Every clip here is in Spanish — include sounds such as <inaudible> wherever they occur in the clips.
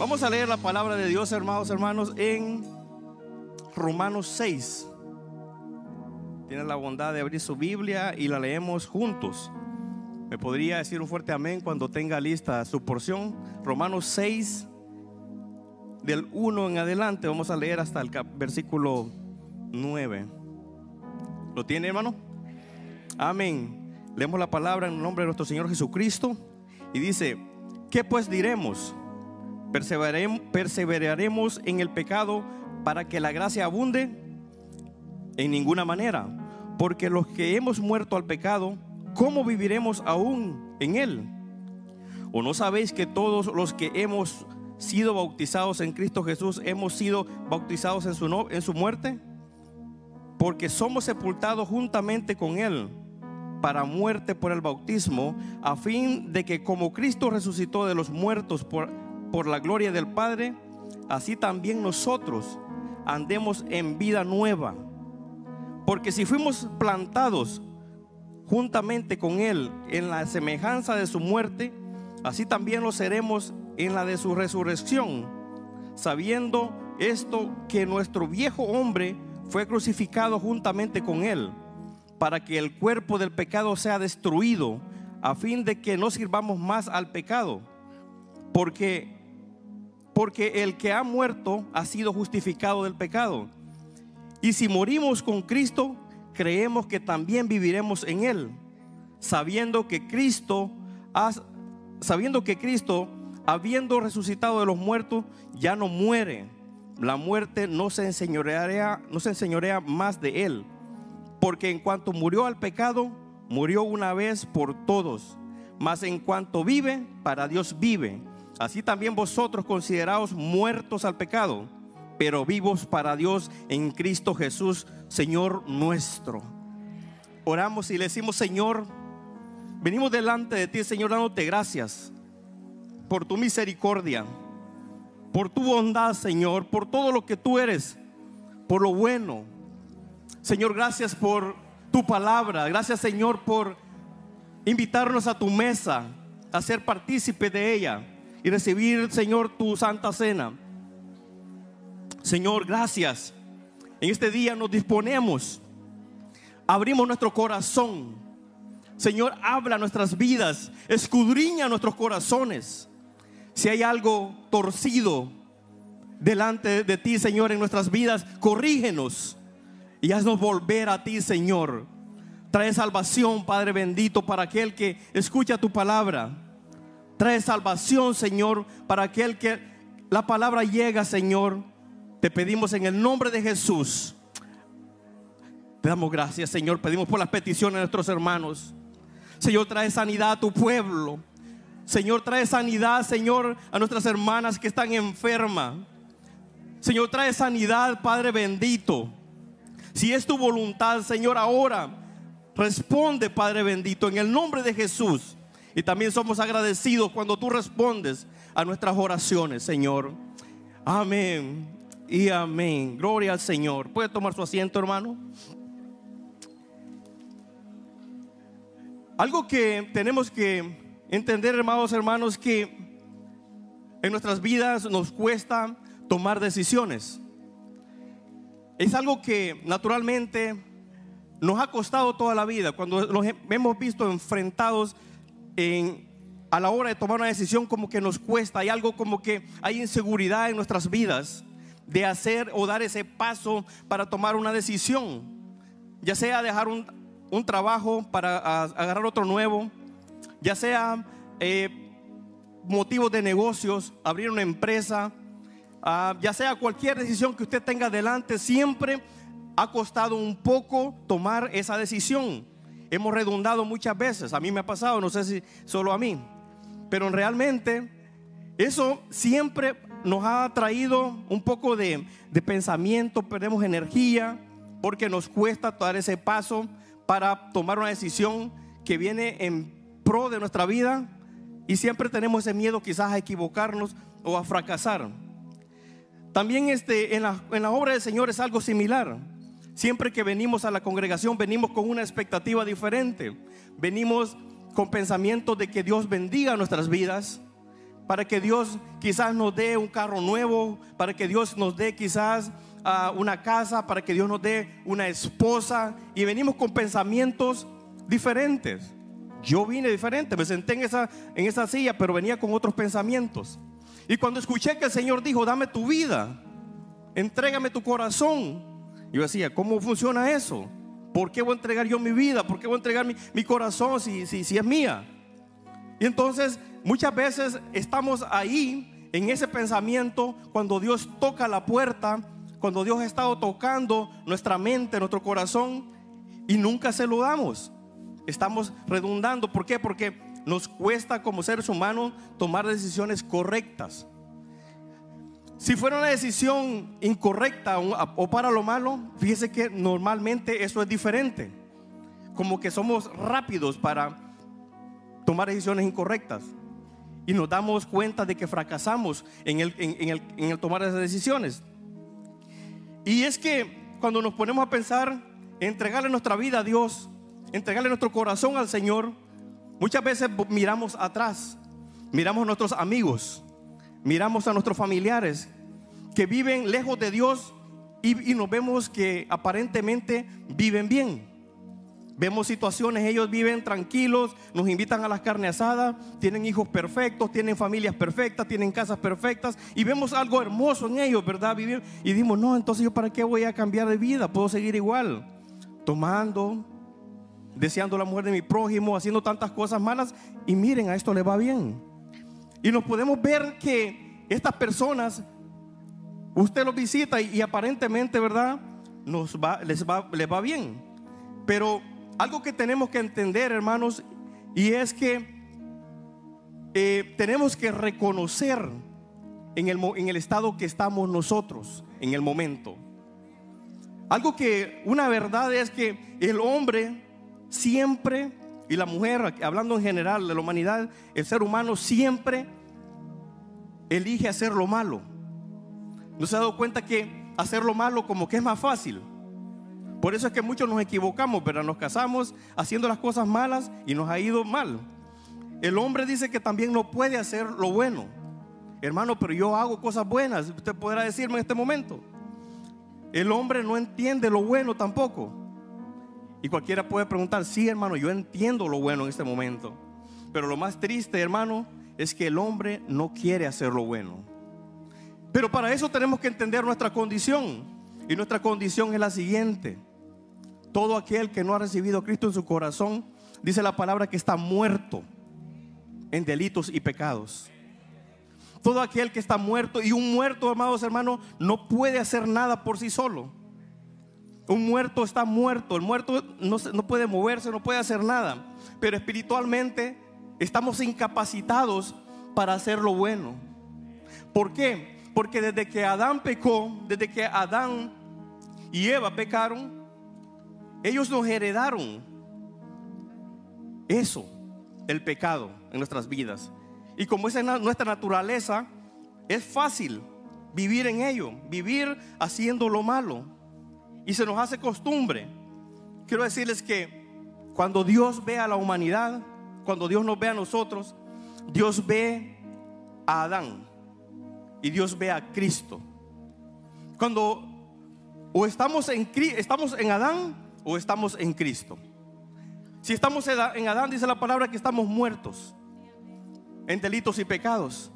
Vamos a leer la palabra de Dios, hermanos, hermanos, en Romanos 6. Tiene la bondad de abrir su Biblia y la leemos juntos. Me podría decir un fuerte amén cuando tenga lista su porción. Romanos 6, del 1 en adelante. Vamos a leer hasta el versículo 9. ¿Lo tiene, hermano? Amén. Leemos la palabra en nombre de nuestro Señor Jesucristo. Y dice, ¿qué pues diremos? ¿Perseveraremos en el pecado para que la gracia abunde? En ninguna manera, porque los que hemos muerto al pecado, ¿cómo viviremos aún en él? ¿O no sabéis que todos los que hemos sido bautizados en Cristo Jesús hemos sido bautizados en su, en su muerte? Porque somos sepultados juntamente con él para muerte por el bautismo, a fin de que como Cristo resucitó de los muertos por por la gloria del Padre, así también nosotros andemos en vida nueva. Porque si fuimos plantados juntamente con Él en la semejanza de su muerte, así también lo seremos en la de su resurrección, sabiendo esto que nuestro viejo hombre fue crucificado juntamente con Él, para que el cuerpo del pecado sea destruido, a fin de que no sirvamos más al pecado. Porque porque el que ha muerto ha sido justificado del pecado. Y si morimos con Cristo, creemos que también viviremos en Él, sabiendo que Cristo, sabiendo que Cristo, habiendo resucitado de los muertos, ya no muere. La muerte no se enseñorea, no se enseñorea más de Él, porque en cuanto murió al pecado, murió una vez por todos. Mas en cuanto vive, para Dios vive. Así también vosotros consideraos muertos al pecado, pero vivos para Dios en Cristo Jesús, Señor nuestro. Oramos y le decimos, Señor, venimos delante de ti, Señor, dándote gracias por tu misericordia, por tu bondad, Señor, por todo lo que tú eres, por lo bueno. Señor, gracias por tu palabra. Gracias, Señor, por invitarnos a tu mesa, a ser partícipe de ella y recibir, Señor, tu santa cena. Señor, gracias. En este día nos disponemos, abrimos nuestro corazón. Señor, habla nuestras vidas, escudriña nuestros corazones. Si hay algo torcido delante de ti, Señor, en nuestras vidas, corrígenos y haznos volver a ti, Señor. Trae salvación, Padre bendito, para aquel que escucha tu palabra. Trae salvación, Señor, para aquel que la palabra llega, Señor. Te pedimos en el nombre de Jesús. Te damos gracias, Señor. Pedimos por las peticiones de nuestros hermanos. Señor, trae sanidad a tu pueblo. Señor, trae sanidad, Señor, a nuestras hermanas que están enfermas. Señor, trae sanidad, Padre bendito. Si es tu voluntad, Señor, ahora responde, Padre bendito, en el nombre de Jesús. Y también somos agradecidos cuando tú respondes a nuestras oraciones, Señor. Amén y amén. Gloria al Señor. ¿Puede tomar su asiento, hermano? Algo que tenemos que entender, hermanos, hermanos, que en nuestras vidas nos cuesta tomar decisiones. Es algo que naturalmente nos ha costado toda la vida. Cuando nos hemos visto enfrentados a la hora de tomar una decisión como que nos cuesta, hay algo como que hay inseguridad en nuestras vidas de hacer o dar ese paso para tomar una decisión, ya sea dejar un, trabajo para agarrar otro nuevo, ya sea eh, motivos de negocios, abrir una empresa, ah, ya sea cualquier decisión que usted tenga adelante, siempre ha costado un poco tomar esa decisión hemos redundado muchas veces. A mí me ha pasado, no sé si solo a mí. Pero realmente eso siempre nos ha traído un poco de, pensamiento, perdemos energía, porque nos cuesta dar ese paso para tomar una decisión que viene en pro de nuestra vida y siempre tenemos ese miedo quizás a equivocarnos o a fracasar. También este, en, la, en la obra del Señor es algo similar. Siempre que venimos a la congregación, venimos con una expectativa diferente. Venimos con pensamientos de que Dios bendiga nuestras vidas, para que Dios quizás nos dé un carro nuevo, para que Dios nos dé quizás ah, una casa, para que Dios nos dé una esposa. Y venimos con pensamientos diferentes. Yo vine diferente, me senté en esa, en esa silla, pero venía con otros pensamientos. Y cuando escuché que el Señor dijo, dame tu vida, entrégame tu corazón, yo decía, ¿cómo funciona eso? ¿Por qué voy a entregar yo mi vida? ¿Por qué voy a entregar mi, corazón si, si, es mía? Y entonces muchas veces estamos ahí en ese pensamiento cuando Dios toca la puerta, cuando Dios ha estado tocando nuestra mente, nuestro corazón y nunca se lo damos. Estamos redundando. ¿Por qué? Porque nos cuesta como seres humanos tomar decisiones correctas. Si fuera una decisión incorrecta o para lo malo, fíjese que normalmente eso es diferente. Como que somos rápidos para tomar decisiones incorrectas. Y nos damos cuenta de que fracasamos en el, en el tomar esas decisiones. Y es que cuando nos ponemos a pensar, entregarle nuestra vida a Dios, entregarle nuestro corazón al Señor, muchas veces miramos atrás, miramos a nuestros amigos, miramos a nuestros familiares que viven lejos de Dios y, nos vemos que aparentemente viven bien. Vemos situaciones, ellos viven tranquilos, nos invitan a las carnes asadas, tienen hijos perfectos, tienen familias perfectas, tienen casas perfectas y vemos algo hermoso en ellos, ¿verdad? Vivir, y dimos, no, entonces yo para qué voy a cambiar de vida, puedo seguir igual, tomando, deseando la mujer de mi prójimo, haciendo tantas cosas malas y miren, a esto le va bien. Y nos podemos ver que estas personas, usted los visita y, aparentemente, ¿verdad? Nos va, les, va, les va bien. Pero algo que tenemos que entender, hermanos, y es que eh, tenemos que reconocer en el, en el estado que estamos nosotros, en el momento. Algo que una verdad es que el hombre siempre, y la mujer, hablando en general de la humanidad, el ser humano siempre elige hacer lo malo. ¿No se ha dado cuenta que hacer lo malo como que es más fácil? Por eso es que muchos nos equivocamos, pero nos casamos haciendo las cosas malas y nos ha ido mal. El hombre dice que también no puede hacer lo bueno. Hermano, pero yo hago cosas buenas. Usted podrá decirme en este momento. El hombre no entiende lo bueno tampoco. Y cualquiera puede preguntar, sí hermano, yo entiendo lo bueno en este momento. Pero lo más triste, hermano, es que el hombre no quiere hacer lo bueno. Pero para eso tenemos que entender nuestra condición. Y nuestra condición es la siguiente. Todo aquel que no ha recibido a Cristo en su corazón, dice la palabra que está muerto en delitos y pecados. Todo aquel que está muerto y un muerto, amados hermanos, no puede hacer nada por sí solo. Un muerto está muerto, el muerto no, no puede moverse, no puede hacer nada. Pero espiritualmente estamos incapacitados para hacer lo bueno. ¿Por qué? Porque desde que Adán pecó, desde que Adán y Eva pecaron, ellos nos heredaron eso, el pecado en nuestras vidas. Y como esa es nuestra naturaleza, es fácil vivir en ello, vivir haciendo lo malo y se nos hace costumbre. Quiero decirles que cuando Dios ve a la humanidad, cuando Dios nos ve a nosotros, Dios ve a Adán y Dios ve a Cristo. Cuando o estamos en, estamos en Adán o estamos en Cristo. Si estamos en Adán, dice la palabra que estamos muertos en delitos y pecados.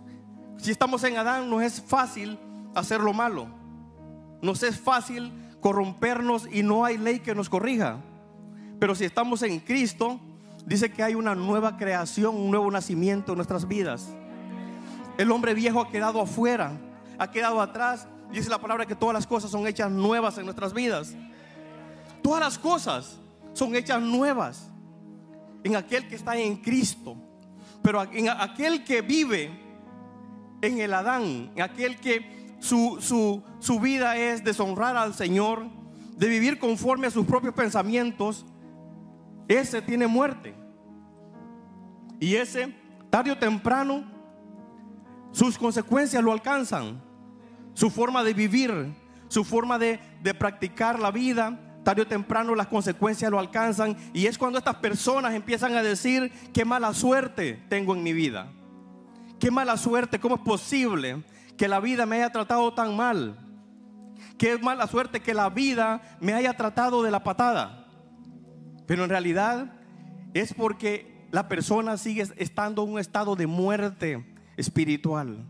Si estamos en Adán, no es fácil hacer lo malo. Nos es fácil corrompernos y no hay ley que nos corrija. Pero si estamos en Cristo, dice que hay una nueva creación, un nuevo nacimiento en nuestras vidas. El hombre viejo ha quedado afuera, ha quedado atrás. Dice la palabra que todas las cosas son hechas nuevas en nuestras vidas. Todas las cosas son hechas nuevas en aquel que está en Cristo. Pero en aquel que vive en el Adán, en aquel que su, su, vida es deshonrar al Señor, de vivir conforme a sus propios pensamientos, ese tiene muerte. Y ese, tarde o temprano, sus consecuencias lo alcanzan. Su forma de vivir, su forma de, de, practicar la vida, tarde o temprano las consecuencias lo alcanzan. Y es cuando estas personas empiezan a decir, qué mala suerte tengo en mi vida qué mala suerte, cómo es posible que la vida me haya tratado tan mal. Qué mala suerte que la vida me haya tratado de la patada. Pero en realidad es porque la persona sigue estando en un estado de muerte espiritual.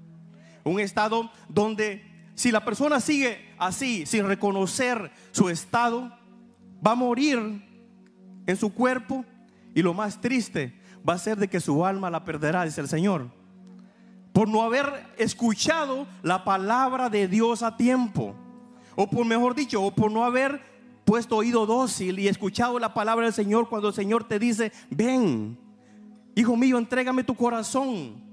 Un estado donde si la persona sigue así, sin reconocer su estado, va a morir en su cuerpo y lo más triste va a ser de que su alma la perderá, dice el Señor. Por no haber escuchado la palabra de Dios a tiempo. O por mejor dicho, o por no haber puesto oído dócil y escuchado la palabra del Señor cuando el Señor te dice, ven, hijo mío, entrégame tu corazón.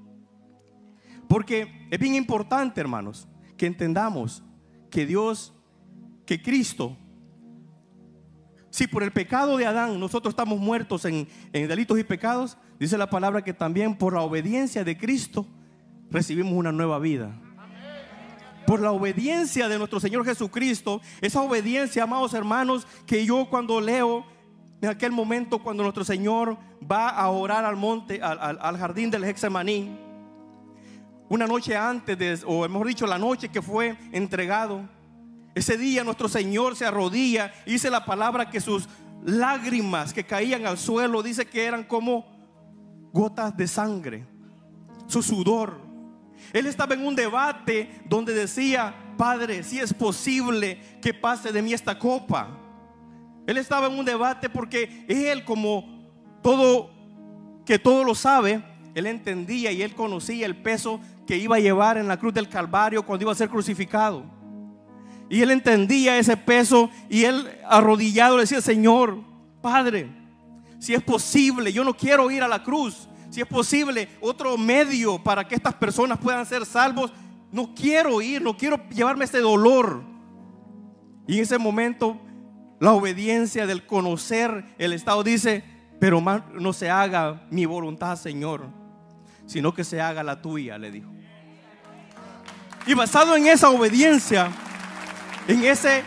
Porque es bien importante, hermanos, que entendamos que Dios, que Cristo, si por el pecado de Adán nosotros estamos muertos en, en delitos y pecados, dice la palabra que también por la obediencia de Cristo recibimos una nueva vida. Por la obediencia de nuestro Señor Jesucristo, esa obediencia, amados hermanos, que yo cuando leo en aquel momento cuando nuestro Señor va a orar al monte, al, al jardín del Hexemaní, una noche antes, de, o mejor dicho, la noche que fue entregado, ese día nuestro Señor se arrodilla dice la palabra que sus lágrimas que caían al suelo, dice que eran como gotas de sangre, su sudor. Él estaba en un debate donde decía, Padre, si es posible que pase de mí esta copa. Él estaba en un debate porque él como todo, que todo lo sabe, él entendía y él conocía el peso que iba a llevar en la cruz del Calvario cuando iba a ser crucificado. Y él entendía ese peso y él arrodillado le decía, Señor, Padre, si es posible, yo no quiero ir a la cruz. Si es posible, otro medio para que estas personas puedan ser salvos. No quiero ir, no quiero llevarme este dolor. Y en ese momento, la obediencia del conocer el Estado dice, pero no se haga mi voluntad, Señor, sino que se haga la tuya, le dijo. Y basado en esa obediencia, en ese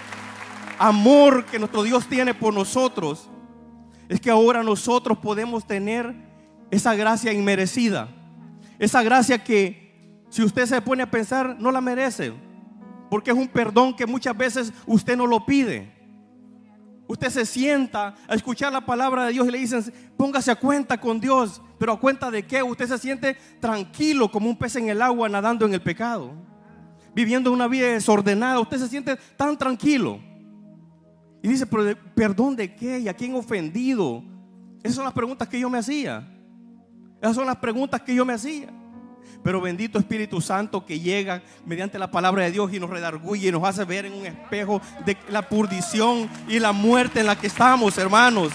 amor que nuestro Dios tiene por nosotros, es que ahora nosotros podemos tener esa gracia inmerecida. Esa gracia que si usted se pone a pensar no la merece. Porque es un perdón que muchas veces usted no lo pide. Usted se sienta a escuchar la palabra de Dios y le dicen, póngase a cuenta con Dios. Pero a cuenta de qué? Usted se siente tranquilo como un pez en el agua nadando en el pecado viviendo una vida desordenada, usted se siente tan tranquilo. Y dice, pero perdón de qué y a quién ofendido. Esas son las preguntas que yo me hacía. Esas son las preguntas que yo me hacía. Pero bendito Espíritu Santo que llega mediante la palabra de Dios y nos redarguye y nos hace ver en un espejo de la purdición y la muerte en la que estamos, hermanos.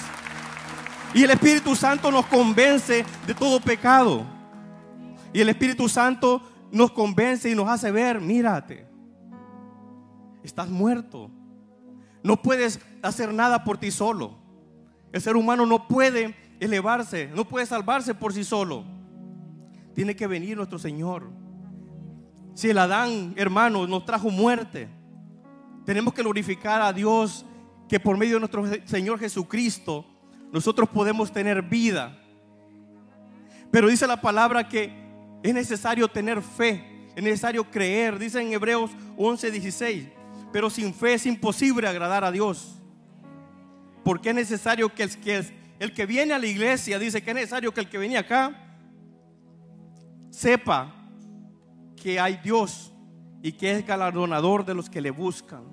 Y el Espíritu Santo nos convence de todo pecado. Y el Espíritu Santo nos convence y nos hace ver, mírate, estás muerto. No puedes hacer nada por ti solo. El ser humano no puede elevarse, no puede salvarse por sí solo. Tiene que venir nuestro Señor. Si el Adán, hermano, nos trajo muerte, tenemos que glorificar a Dios que por medio de nuestro Señor Jesucristo nosotros podemos tener vida. Pero dice la palabra que es necesario tener fe, es necesario creer. Dice en Hebreos 11, 16. Pero sin fe es imposible agradar a Dios. Porque es necesario que el, que el que viene a la iglesia, dice que es necesario que el que viene acá sepa que hay Dios y que es galardonador de los que le buscan.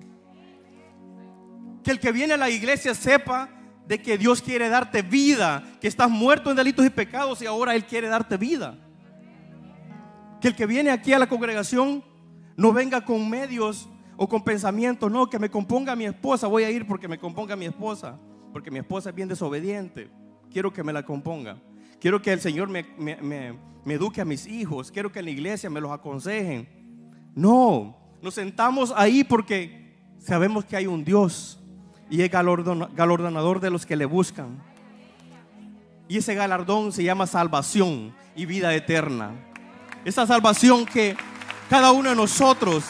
Que el que viene a la iglesia sepa de que Dios quiere darte vida, que estás muerto en delitos y pecados y ahora Él quiere darte vida que el que viene aquí a la congregación no venga con medios o con pensamientos, no, que me componga mi esposa, voy a ir porque me componga mi esposa, porque mi esposa es bien desobediente, quiero que me la componga, quiero que el Señor me, eduque a mis hijos, quiero que en la iglesia me los aconsejen. No, nos sentamos ahí porque sabemos que hay un Dios y es galardonador de los que le buscan. Y ese galardón se llama salvación y vida eterna esa salvación que cada uno de nosotros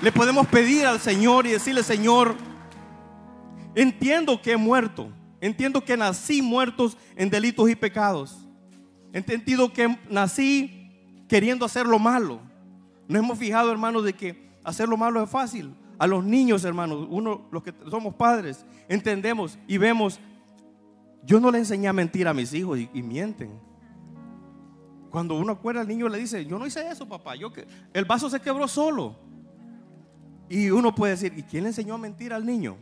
le podemos pedir al Señor y decirle, Señor, entiendo que he muerto, entiendo que nací muertos en delitos y pecados, entendido que nací queriendo hacer lo malo. No hemos fijado, hermanos, de que hacer lo malo es fácil. A los niños, hermanos, uno, los que somos padres, entendemos y vemos. Yo no le enseñé a mentir a mis hijos y, mienten. Cuando uno acuerda al niño le dice, yo no hice eso, papá. Yo el vaso se quebró solo. Y uno puede decir, ¿y quién le enseñó a mentir al niño?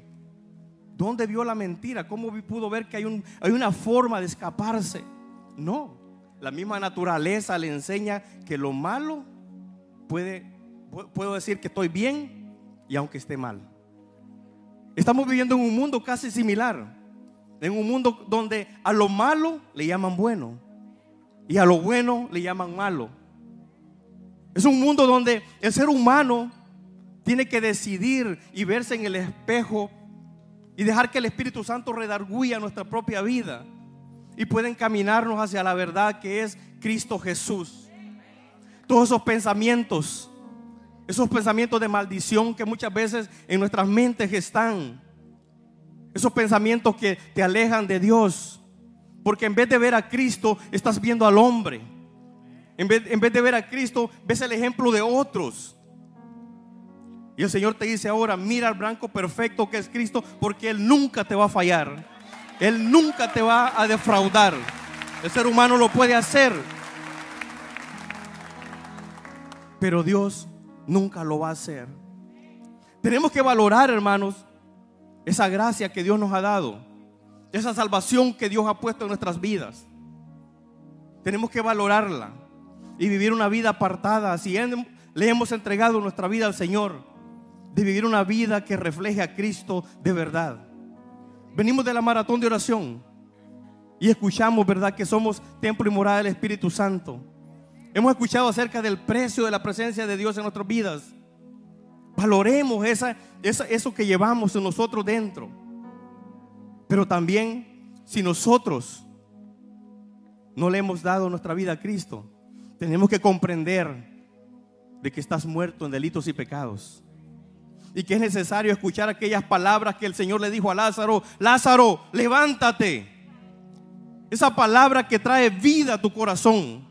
¿Dónde vio la mentira? ¿Cómo pudo ver que hay, un, hay una forma de escaparse? No, la misma naturaleza le enseña que lo malo puede, puedo decir que estoy bien y aunque esté mal. Estamos viviendo en un mundo casi similar, en un mundo donde a lo malo le llaman bueno y a lo bueno le llaman malo. Es un mundo donde el ser humano tiene que decidir y verse en el espejo y dejar que el Espíritu Santo redarguya nuestra propia vida y pueda encaminarnos hacia la verdad que es Cristo Jesús. Todos esos pensamientos, esos pensamientos de maldición que muchas veces en nuestras mentes están, esos pensamientos que te alejan de Dios, porque en vez de ver a Cristo, estás viendo al hombre. En vez, en vez de ver a Cristo, ves el ejemplo de otros. Y el Señor te dice ahora, mira al blanco perfecto que es Cristo, porque Él nunca te va a fallar. Él nunca te va a defraudar. El ser humano lo puede hacer. Pero Dios nunca lo va a hacer. Tenemos que valorar, hermanos, esa gracia que Dios nos ha dado. Esa salvación que Dios ha puesto en nuestras vidas. Tenemos que valorarla y vivir una vida apartada. Si le hemos entregado nuestra vida al Señor de vivir una vida que refleje a Cristo de verdad. Venimos de la maratón de oración y escuchamos, ¿verdad?, que somos templo y morada del Espíritu Santo. Hemos escuchado acerca del precio de la presencia de Dios en nuestras vidas. Valoremos esa, eso que llevamos en nosotros dentro. Pero también, si nosotros no le hemos dado nuestra vida a Cristo, tenemos que comprender de que estás muerto en delitos y pecados y que es necesario escuchar aquellas palabras que el Señor le dijo a Lázaro, Lázaro, levántate. Esa palabra que trae vida a tu corazón.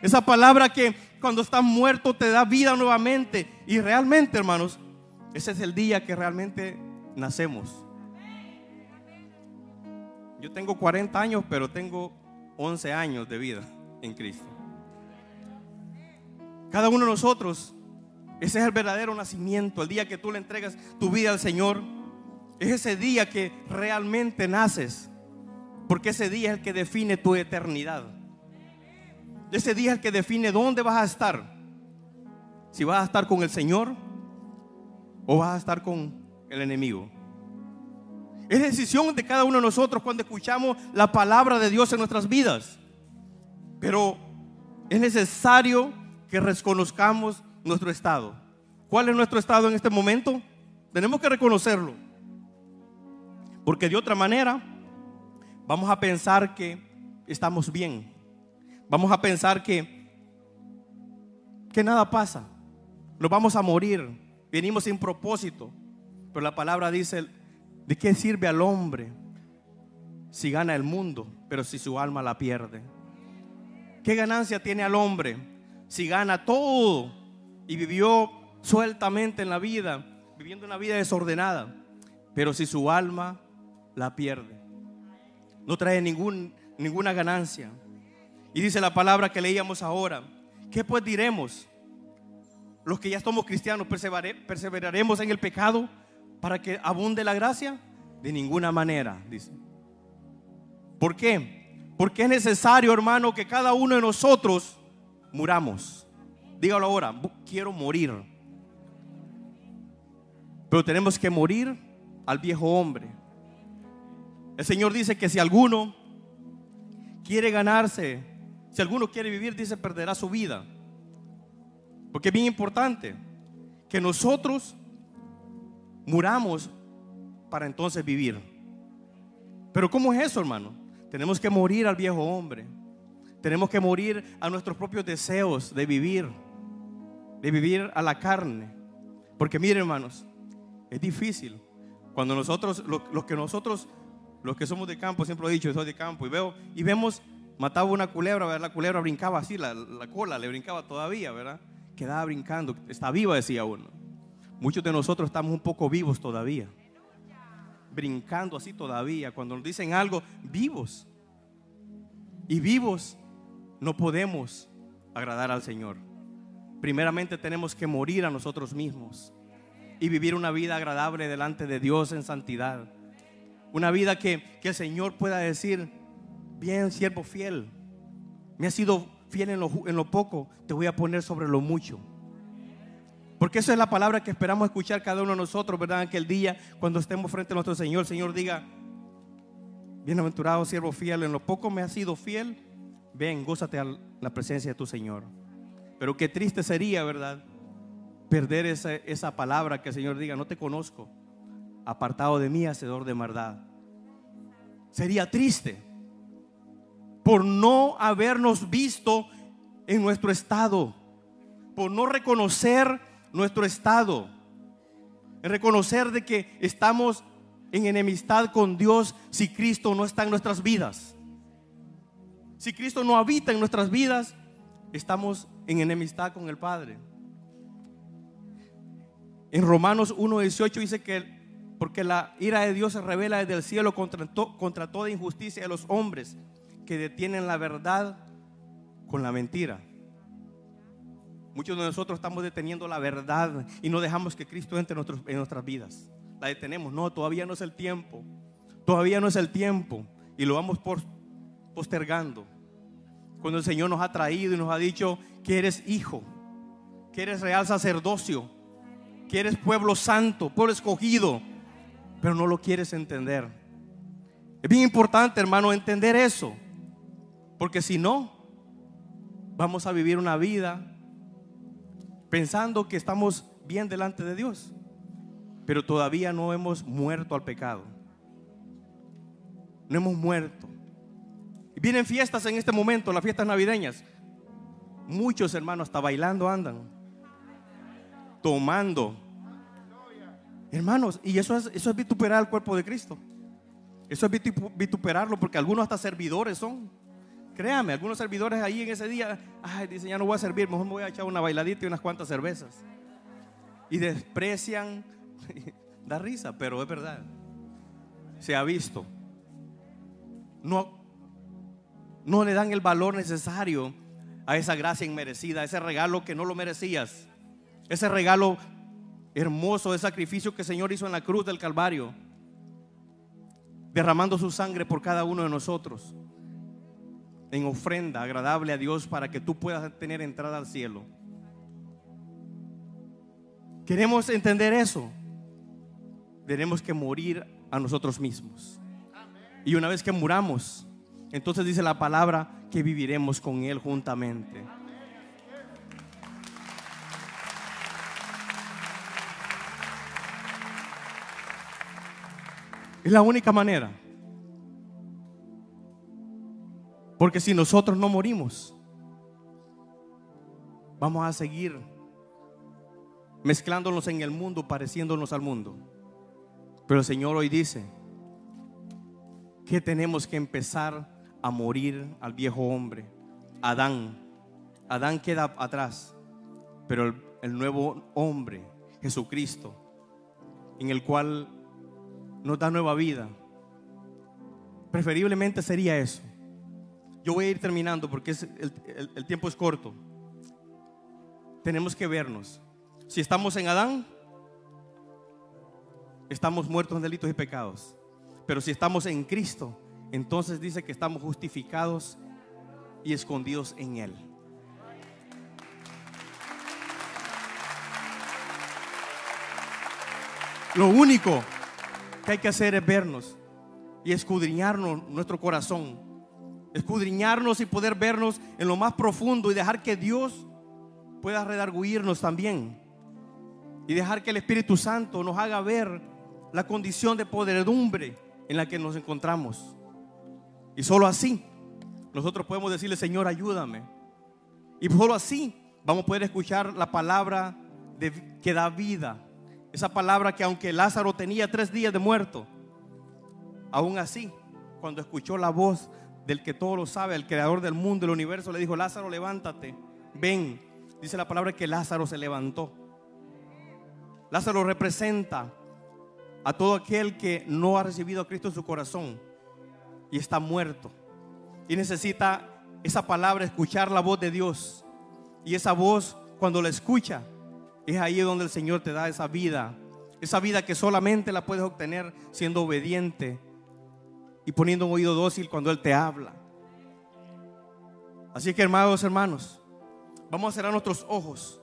Esa palabra que cuando estás muerto te da vida nuevamente. Y realmente, hermanos, ese es el día que realmente nacemos. Yo tengo 40 años, pero tengo 11 años de vida en Cristo. Cada uno de nosotros ese es el verdadero nacimiento, el día que tú le entregas tu vida al Señor. Es ese día que realmente naces, porque ese día es el que define tu eternidad. Ese día es el que define dónde vas a estar. Si vas a estar con el Señor o vas a estar con el enemigo. Es decisión de cada uno de nosotros cuando escuchamos la palabra de Dios en nuestras vidas. Pero es necesario que reconozcamos nuestro estado. ¿Cuál es nuestro estado en este momento? Tenemos que reconocerlo. Porque de otra manera vamos a pensar que estamos bien. Vamos a pensar que que nada pasa. Nos vamos a morir. Venimos sin propósito. Pero la palabra dice, ¿de qué sirve al hombre si gana el mundo, pero si su alma la pierde? ¿Qué ganancia tiene al hombre si gana todo, y vivió sueltamente en la vida, viviendo una vida desordenada. Pero si su alma la pierde, no trae ninguna ganancia. Y dice la palabra que leíamos ahora, ¿qué pues diremos? Los que ya somos cristianos, ¿perseveraremos en el pecado para que abunde la gracia? De ninguna manera, dice. ¿Por qué? Porque es necesario, hermano, que cada uno de nosotros muramos. Dígalo ahora, quiero morir. Pero tenemos que morir al viejo hombre. El Señor dice que si alguno quiere ganarse, si alguno quiere vivir, dice, perderá su vida. Porque es bien importante que nosotros muramos para entonces vivir. Pero ¿cómo es eso, hermano? Tenemos que morir al viejo hombre. Tenemos que morir a nuestros propios deseos de vivir de vivir a la carne. Porque miren, hermanos, es difícil. Cuando nosotros, los, que nosotros, los que somos de campo, siempre lo he dicho, soy de campo, y veo y vemos mataba una culebra, la culebra brincaba así, la, la cola le brincaba todavía, ¿verdad? Quedaba brincando, está viva, decía uno. Muchos de nosotros estamos un poco vivos todavía, brincando así todavía. Cuando nos dicen algo, vivos. Y vivos no podemos agradar al Señor. Primeramente tenemos que morir a nosotros mismos y vivir una vida agradable delante de Dios en santidad. Una vida que, el Señor pueda decir, bien, siervo fiel, me has sido fiel en lo, en lo poco, te voy a poner sobre lo mucho. Porque esa es la palabra que esperamos escuchar cada uno de nosotros, ¿verdad? Aquel día cuando estemos frente a nuestro Señor, el Señor diga, bienaventurado siervo fiel, en lo poco me has sido fiel, ven, gózate a la presencia de tu Señor. Pero qué triste sería, ¿verdad? Perder esa, esa palabra que el Señor diga, no te conozco, apartado de mí, hacedor de maldad. Sería triste por no habernos visto en nuestro estado, por no reconocer nuestro estado, reconocer de que estamos en enemistad con Dios si Cristo no está en nuestras vidas. Si Cristo no habita en nuestras vidas, estamos en enemistad con el Padre. En Romanos 1.18 dice que porque la ira de Dios se revela desde el cielo contra, contra toda injusticia de los hombres que detienen la verdad con la mentira. Muchos de nosotros estamos deteniendo la verdad y no dejamos que Cristo entre en, nuestras vidas. La detenemos. No, todavía no es el tiempo. Todavía no es el tiempo. Y lo vamos postergando. Cuando el Señor nos ha traído y nos ha dicho que eres hijo, que eres real sacerdocio, que eres pueblo santo, pueblo escogido, pero no lo quieres entender. Es bien importante, hermano, entender eso. Porque si no, vamos a vivir una vida pensando que estamos bien delante de Dios, pero todavía no hemos muerto al pecado. No hemos muerto. Vienen fiestas en este momento, las fiestas navideñas. Muchos hermanos hasta bailando andan, tomando. Hermanos, y eso es, eso es vituperar el cuerpo de Cristo. Eso es vituperarlo porque algunos hasta servidores son. Créame, algunos servidores ahí en ese día, ay, dicen, ya no voy a servir, mejor me voy a echar una bailadita y unas cuantas cervezas. Y desprecian, <laughs> da risa, pero es verdad. Se ha visto. No, no le dan el valor necesario a esa gracia inmerecida, a ese regalo que no lo merecías. Ese regalo hermoso de sacrificio que el Señor hizo en la cruz del Calvario, derramando su sangre por cada uno de nosotros, en ofrenda agradable a Dios para que tú puedas tener entrada al cielo. Queremos entender eso. Tenemos que morir a nosotros mismos. Y una vez que muramos, entonces dice la palabra que viviremos con Él juntamente. Es la única manera. Porque si nosotros no morimos, vamos a seguir mezclándonos en el mundo, pareciéndonos al mundo. Pero el Señor hoy dice que tenemos que empezar a morir al viejo hombre, Adán. Adán queda atrás, pero el, nuevo hombre, Jesucristo, en el cual nos da nueva vida. Preferiblemente sería eso. Yo voy a ir terminando porque el, tiempo es corto. Tenemos que vernos. Si estamos en Adán, estamos muertos en delitos y pecados. Pero si estamos en Cristo, entonces dice que estamos justificados y escondidos en Él. Lo único que hay que hacer es vernos y escudriñarnos nuestro corazón. Escudriñarnos y poder vernos en lo más profundo y dejar que Dios pueda redarguirnos también. Y dejar que el Espíritu Santo nos haga ver la condición de podredumbre en la que nos encontramos. Y solo así nosotros podemos decirle, Señor, ayúdame. Y solo así vamos a poder escuchar la palabra que da vida esa palabra que aunque Lázaro tenía tres días de muerto, aún así, cuando escuchó la voz del que todo lo sabe, el creador del mundo, del universo, le dijo, Lázaro, levántate, ven. Dice la palabra que Lázaro se levantó. Lázaro representa a todo aquel que no ha recibido a Cristo en su corazón y está muerto. Y necesita esa palabra, escuchar la voz de Dios. Y esa voz, cuando la escucha, es ahí donde el Señor te da esa vida. Esa vida que solamente la puedes obtener siendo obediente y poniendo un oído dócil cuando Él te habla. Así que hermanos, hermanos, vamos a cerrar nuestros ojos.